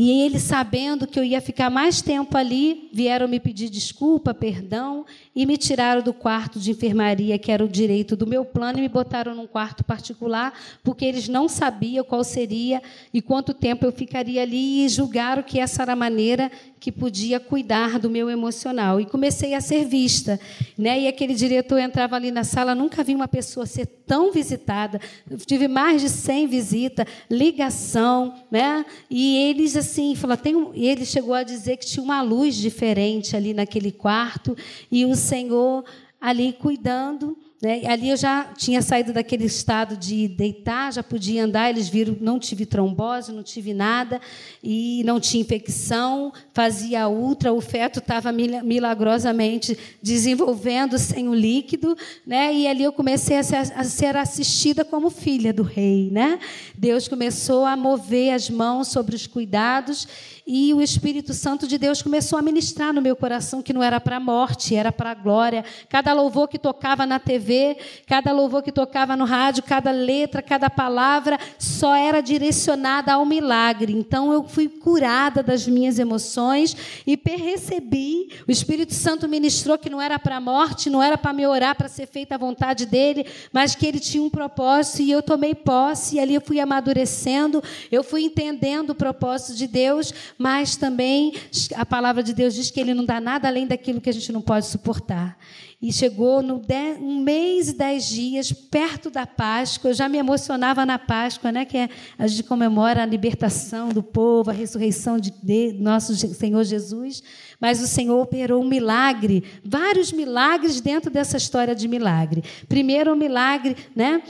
E eles, sabendo que eu ia ficar mais tempo ali, vieram me pedir desculpa, perdão, e me tiraram do quarto de enfermaria, que era o direito do meu plano, e me botaram num quarto particular, porque eles não sabiam qual seria e quanto tempo eu ficaria ali, e julgaram que essa era a maneira que podia cuidar do meu emocional. E comecei a ser vista. Né? E aquele diretor entrava ali na sala, nunca vi uma pessoa ser tão visitada. Eu tive mais de 100 visitas, ligação. Né? E eles, assim, falou, tem um... ele chegou a dizer que tinha uma luz diferente ali naquele quarto, e o Senhor ali cuidando Né? Ali eu já tinha saído daquele estado de deitar, já podia andar. Eles viram, não tive trombose, não tive nada e não tinha infecção. Fazia ultra, o feto estava milagrosamente desenvolvendo sem o líquido, né? E ali eu comecei a ser, a ser assistida como filha do rei, né? Deus começou a mover as mãos sobre os cuidados e o Espírito Santo de Deus começou a ministrar no meu coração que não era para a morte, era para a glória. Cada louvor que tocava na TV, cada louvor que tocava no rádio, cada letra, cada palavra só era direcionada ao milagre. Então eu fui curada das minhas emoções e percebi, o Espírito Santo ministrou que não era para a morte, não era para me orar para ser feita a vontade dele, mas que ele tinha um propósito e eu tomei posse e ali eu fui amadurecendo, eu fui entendendo o propósito de Deus, mas também a palavra de Deus diz que ele não dá nada além daquilo que a gente não pode suportar. E chegou no um mês e dez dias, perto da Páscoa, eu já me emocionava na Páscoa, né, que é, a gente comemora a libertação do povo, a ressurreição de, de nosso Senhor Jesus, mas o Senhor operou um milagre, vários milagres dentro dessa história de milagre. Primeiro, o milagre né,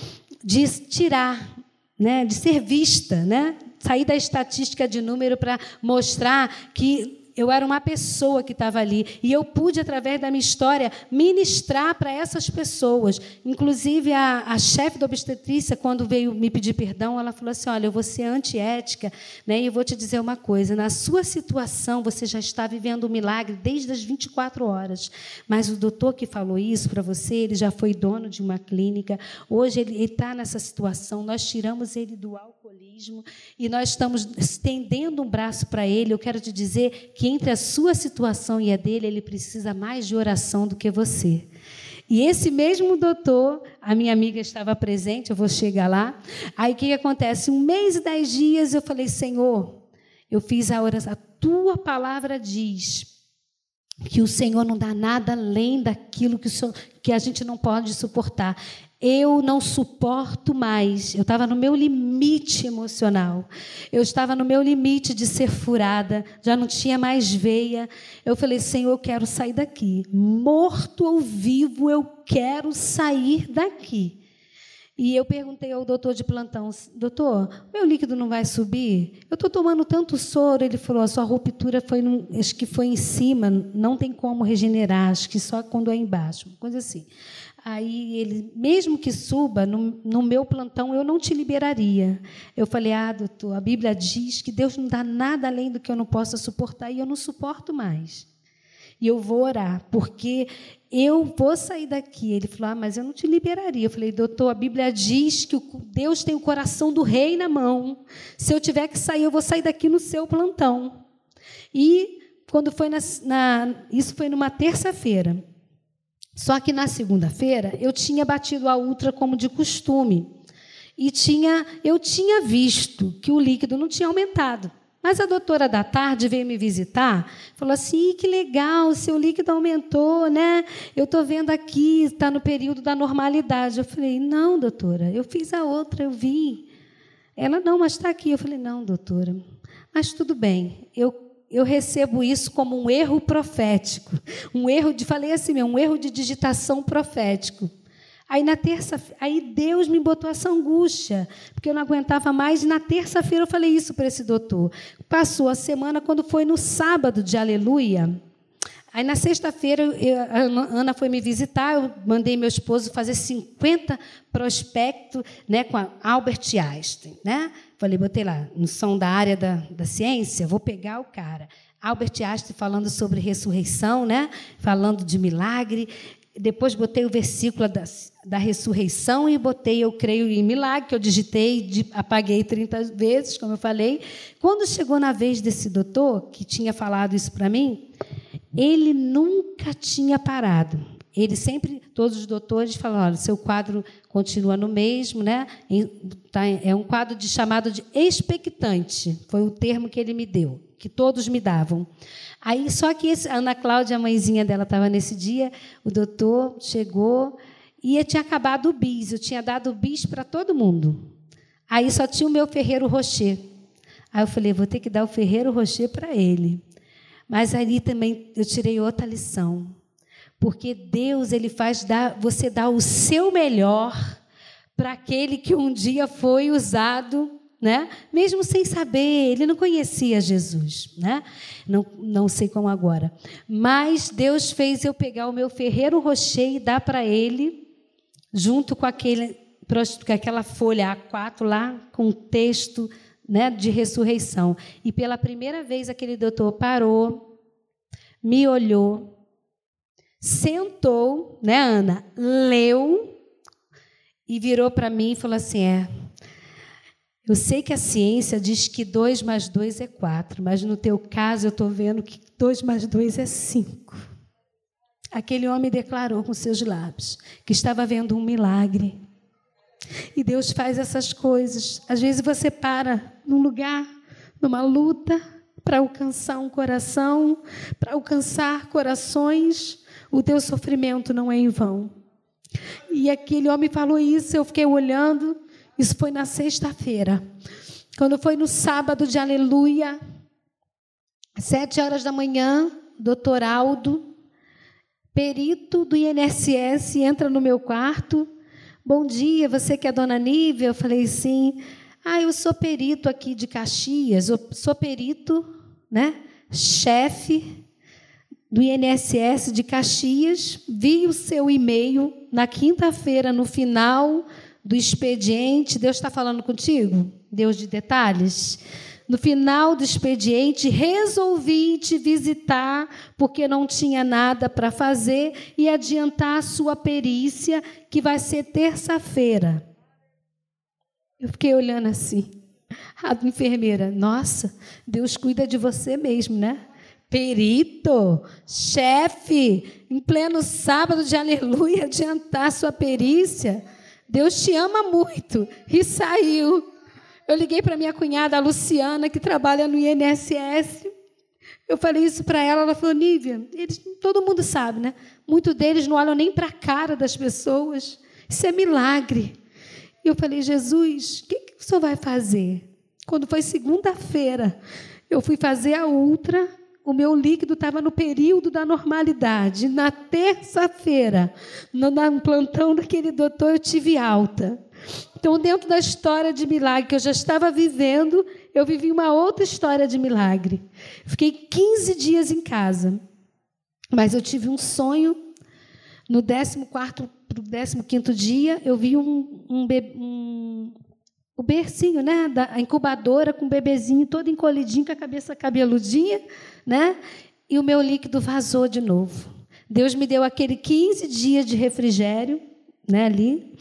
de tirar né, de ser vista, né, sair da estatística de número para mostrar que eu era uma pessoa que estava ali. E eu pude, através da minha história, ministrar para essas pessoas. Inclusive, a, a chefe da obstetrícia, quando veio me pedir perdão, ela falou assim: Olha, eu vou ser antiética, né, e eu vou te dizer uma coisa: na sua situação, você já está vivendo um milagre desde as 24 horas. Mas o doutor que falou isso para você, ele já foi dono de uma clínica. Hoje ele está nessa situação. Nós tiramos ele do alcoolismo e nós estamos estendendo um braço para ele. Eu quero te dizer que entre a sua situação e a dele, ele precisa mais de oração do que você. E esse mesmo doutor, a minha amiga estava presente, eu vou chegar lá. Aí o que acontece? Um mês e dez dias eu falei, Senhor, eu fiz a oração, a tua palavra diz que o Senhor não dá nada além daquilo que, Senhor, que a gente não pode suportar. Eu não suporto mais. Eu estava no meu limite emocional. Eu estava no meu limite de ser furada. Já não tinha mais veia. Eu falei, Senhor, eu quero sair daqui. Morto ou vivo, eu quero sair daqui. E eu perguntei ao doutor de plantão, doutor, meu líquido não vai subir? Eu estou tomando tanto soro. Ele falou, a sua ruptura foi, no, acho que foi em cima, não tem como regenerar, acho que só quando é embaixo, coisa assim. Aí ele, mesmo que suba, no, no, meu plantão eu não te liberaria. Eu falei, ah, doutor, a Bíblia diz que Deus não dá nada além do que eu não possa suportar e eu não suporto mais. E eu vou orar, porque eu vou sair daqui. Ele falou, ah, mas eu não te liberaria. Eu falei, doutor, a Bíblia diz que Deus tem o coração do rei na mão. Se eu tiver que sair, eu vou sair daqui no seu plantão. E quando foi na, na isso foi numa terça-feira. Só que na segunda-feira eu tinha batido a ultra como de costume. E tinha, eu tinha visto que o líquido não tinha aumentado. Mas a doutora da tarde veio me visitar, falou assim: que legal, seu líquido aumentou, né? Eu estou vendo aqui, está no período da normalidade. Eu falei: não, doutora, eu fiz a outra, eu vi. Ela, não, mas está aqui. Eu falei: não, doutora, mas tudo bem, eu eu recebo isso como um erro profético, um erro de, falei assim mesmo, um erro de digitação profético. Aí na terça, aí Deus me botou essa angústia, porque eu não aguentava mais. E na terça-feira eu falei isso para esse doutor. Passou a semana quando foi no sábado de Aleluia. Aí na sexta-feira a Ana foi me visitar, eu mandei meu esposo fazer 50 prospectos né, com Albert Einstein. Né? Falei, botei lá, não são da área da, da ciência, vou pegar o cara. Albert Einstein falando sobre ressurreição, né? falando de milagre. Depois botei o versículo da, da ressurreição e botei eu creio em milagre, que eu digitei, apaguei 30 vezes, como eu falei. Quando chegou na vez desse doutor, que tinha falado isso para mim, ele nunca tinha parado. Ele sempre, todos os doutores falam, olha, seu quadro continua no mesmo, né? Tá, é um quadro de chamado de expectante, foi o termo que ele me deu, que todos me davam. Aí, só que esse, a Ana Cláudia, a mãezinha dela, estava nesse dia, o doutor chegou e tinha acabado o bis, eu tinha dado o bis para todo mundo. Aí só tinha o meu Ferreiro Rocher. Aí eu falei, vou ter que dar o Ferreiro Rocher para ele. Mas ali também eu tirei outra lição. Porque Deus, ele faz dar, você dar o seu melhor para aquele que um dia foi usado né? Mesmo sem saber, ele não conhecia Jesus, né? Não, não sei como agora. Mas Deus fez eu pegar o meu ferreiro rocher e dar para ele, junto com aquele, com aquela folha A4 lá, com o texto né, de ressurreição. E pela primeira vez aquele doutor parou, me olhou, sentou, né, Ana? Leu e virou para mim e falou assim: é eu sei que a ciência diz que 2 mais 2 é 4, mas no teu caso eu estou vendo que 2 mais 2 é 5. Aquele homem declarou com seus lábios que estava vendo um milagre. E Deus faz essas coisas. Às vezes você para num lugar, numa luta, para alcançar um coração, para alcançar corações. O teu sofrimento não é em vão. E aquele homem falou isso, eu fiquei olhando isso foi na sexta-feira. Quando foi no sábado de aleluia, sete horas da manhã, doutor Aldo, perito do INSS, entra no meu quarto. Bom dia, você que é dona Nívia? Eu falei sim. Ah, eu sou perito aqui de Caxias, eu sou perito, né? Chefe do INSS de Caxias. Vi o seu e-mail na quinta-feira, no final do expediente, Deus está falando contigo? Deus de detalhes? No final do expediente, resolvi te visitar porque não tinha nada para fazer e adiantar a sua perícia, que vai ser terça-feira. Eu fiquei olhando assim. A enfermeira, nossa, Deus cuida de você mesmo, né? Perito, chefe, em pleno sábado de aleluia, adiantar sua perícia. Deus te ama muito. E saiu. Eu liguei para minha cunhada, a Luciana, que trabalha no INSS. Eu falei isso para ela, ela falou, Nívia, eles, todo mundo sabe, né? Muitos deles não olham nem para a cara das pessoas. Isso é milagre. E eu falei, Jesus, o que, que o senhor vai fazer? Quando foi segunda-feira, eu fui fazer a ultra o meu líquido estava no período da normalidade. Na terça-feira, no, no plantão daquele doutor, eu tive alta. Então, dentro da história de milagre que eu já estava vivendo, eu vivi uma outra história de milagre. Fiquei 15 dias em casa, mas eu tive um sonho. No 14 para o 15 dia, eu vi um, um, um, o bercinho, né, da incubadora com o bebezinho todo encolhidinho, com a cabeça cabeludinha, né? E o meu líquido vazou de novo. Deus me deu aquele 15 dias de refrigério, né, ali.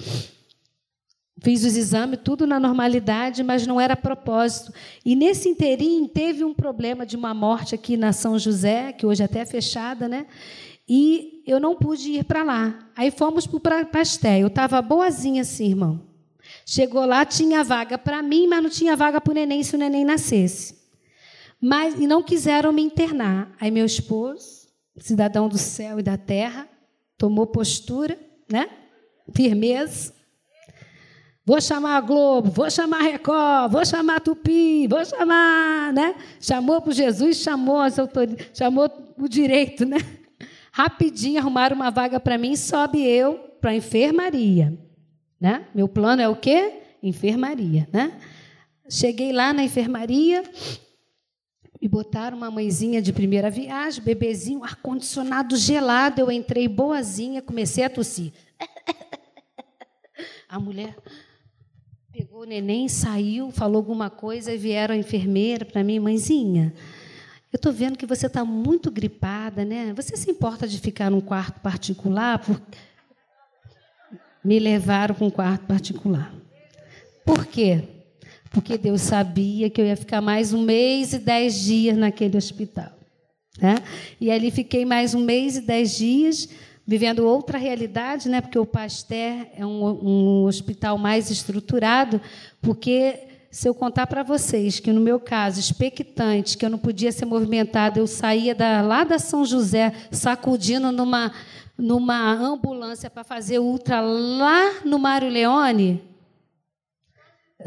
Fiz os exames, tudo na normalidade, mas não era propósito. E nesse inteirinho teve um problema de uma morte aqui na São José, que hoje até é fechada, né? E eu não pude ir para lá. Aí fomos para o pastel. Eu estava boazinha assim, irmão. Chegou lá, tinha vaga para mim, mas não tinha vaga para o neném se o neném nascesse. Mas, e não quiseram me internar. Aí meu esposo, cidadão do céu e da terra, tomou postura, né? Firmeza. Vou chamar a Globo, vou chamar a Record, vou chamar a Tupi, vou chamar, né? Chamou para Jesus, chamou as autoridades, chamou o direito, né? Rapidinho arrumaram uma vaga para mim, sobe eu para a enfermaria. Né? Meu plano é o quê? Enfermaria. Né? Cheguei lá na enfermaria, me botaram uma mãezinha de primeira viagem, bebezinho, ar-condicionado gelado. Eu entrei boazinha, comecei a tossir. A mulher pegou o neném, saiu, falou alguma coisa e vieram a enfermeira para mim, mãezinha. Eu estou vendo que você está muito gripada, né? Você se importa de ficar num quarto particular? Porque me levaram para um quarto particular. Por quê? Porque Deus sabia que eu ia ficar mais um mês e dez dias naquele hospital. Né? E ali fiquei mais um mês e dez dias, vivendo outra realidade, né? porque o Pasteur é um, um hospital mais estruturado, porque se eu contar para vocês que no meu caso, expectante, que eu não podia ser movimentada, eu saía da, lá da São José sacudindo numa numa ambulância para fazer ultra lá no Mário Leone,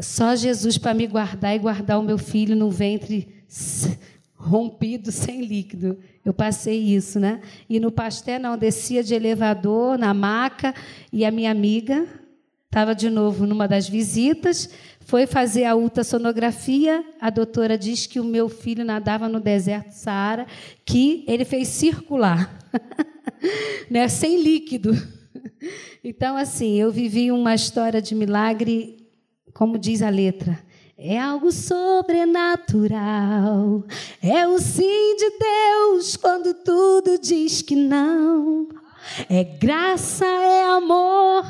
só Jesus para me guardar e guardar o meu filho no ventre rompido sem líquido. Eu passei isso, né? E no pastel não, descia de elevador, na maca, e a minha amiga estava de novo numa das visitas, foi fazer a ultrassonografia, a doutora diz que o meu filho nadava no deserto Saara, que ele fez circular, né? sem líquido. Então, assim, eu vivi uma história de milagre, como diz a letra, é algo sobrenatural. É o sim de Deus quando tudo diz que não. É graça, é amor,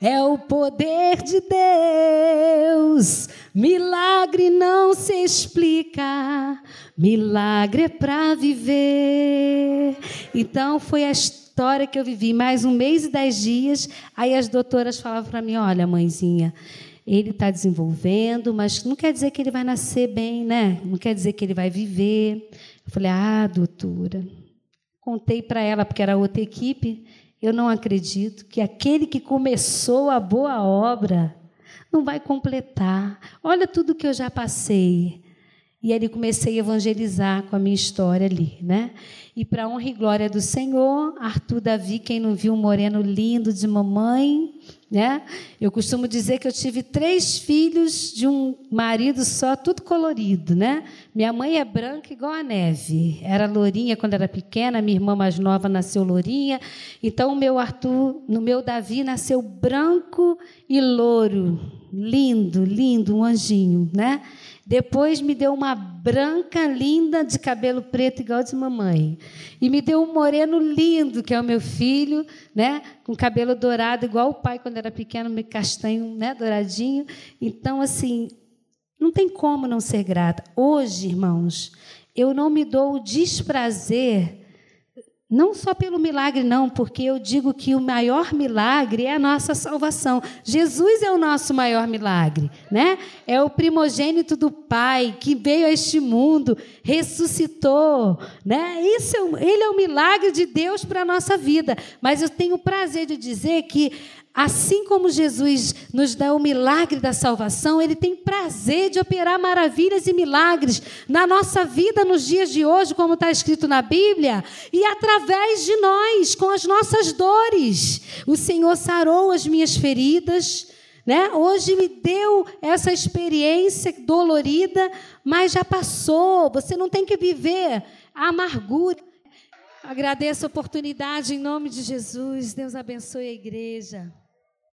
é o poder de Deus. Milagre não se explica, milagre é para viver. Então foi a história que eu vivi, mais um mês e dez dias. Aí as doutoras falavam para mim: olha, mãezinha ele está desenvolvendo, mas não quer dizer que ele vai nascer bem, né? Não quer dizer que ele vai viver. Eu falei, ah, doutora. Contei para ela, porque era outra equipe. Eu não acredito que aquele que começou a boa obra não vai completar. Olha tudo que eu já passei. E aí comecei a evangelizar com a minha história ali, né? E para honra e glória do Senhor, Arthur Davi, quem não viu um moreno lindo de mamãe, né? Eu costumo dizer que eu tive três filhos de um marido só, tudo colorido, né? Minha mãe é branca igual a neve. Era lourinha quando era pequena, minha irmã mais nova nasceu lourinha. Então o meu Arthur, no meu Davi nasceu branco e louro, lindo, lindo, um anjinho, né? Depois me deu uma branca linda de cabelo preto igual de mamãe. E me deu um moreno lindo, que é o meu filho, né, com cabelo dourado igual o pai quando era pequeno, castanho, né, douradinho. Então assim, não tem como não ser grata. Hoje, irmãos, eu não me dou o desprazer não só pelo milagre, não, porque eu digo que o maior milagre é a nossa salvação. Jesus é o nosso maior milagre, né? É o primogênito do Pai que veio a este mundo, ressuscitou, né? Isso é, ele é o milagre de Deus para a nossa vida. Mas eu tenho o prazer de dizer que Assim como Jesus nos dá o milagre da salvação, Ele tem prazer de operar maravilhas e milagres na nossa vida nos dias de hoje, como está escrito na Bíblia, e através de nós, com as nossas dores. O Senhor sarou as minhas feridas, né? Hoje me deu essa experiência dolorida, mas já passou. Você não tem que viver a amargura. Agradeço a oportunidade em nome de Jesus. Deus abençoe a igreja.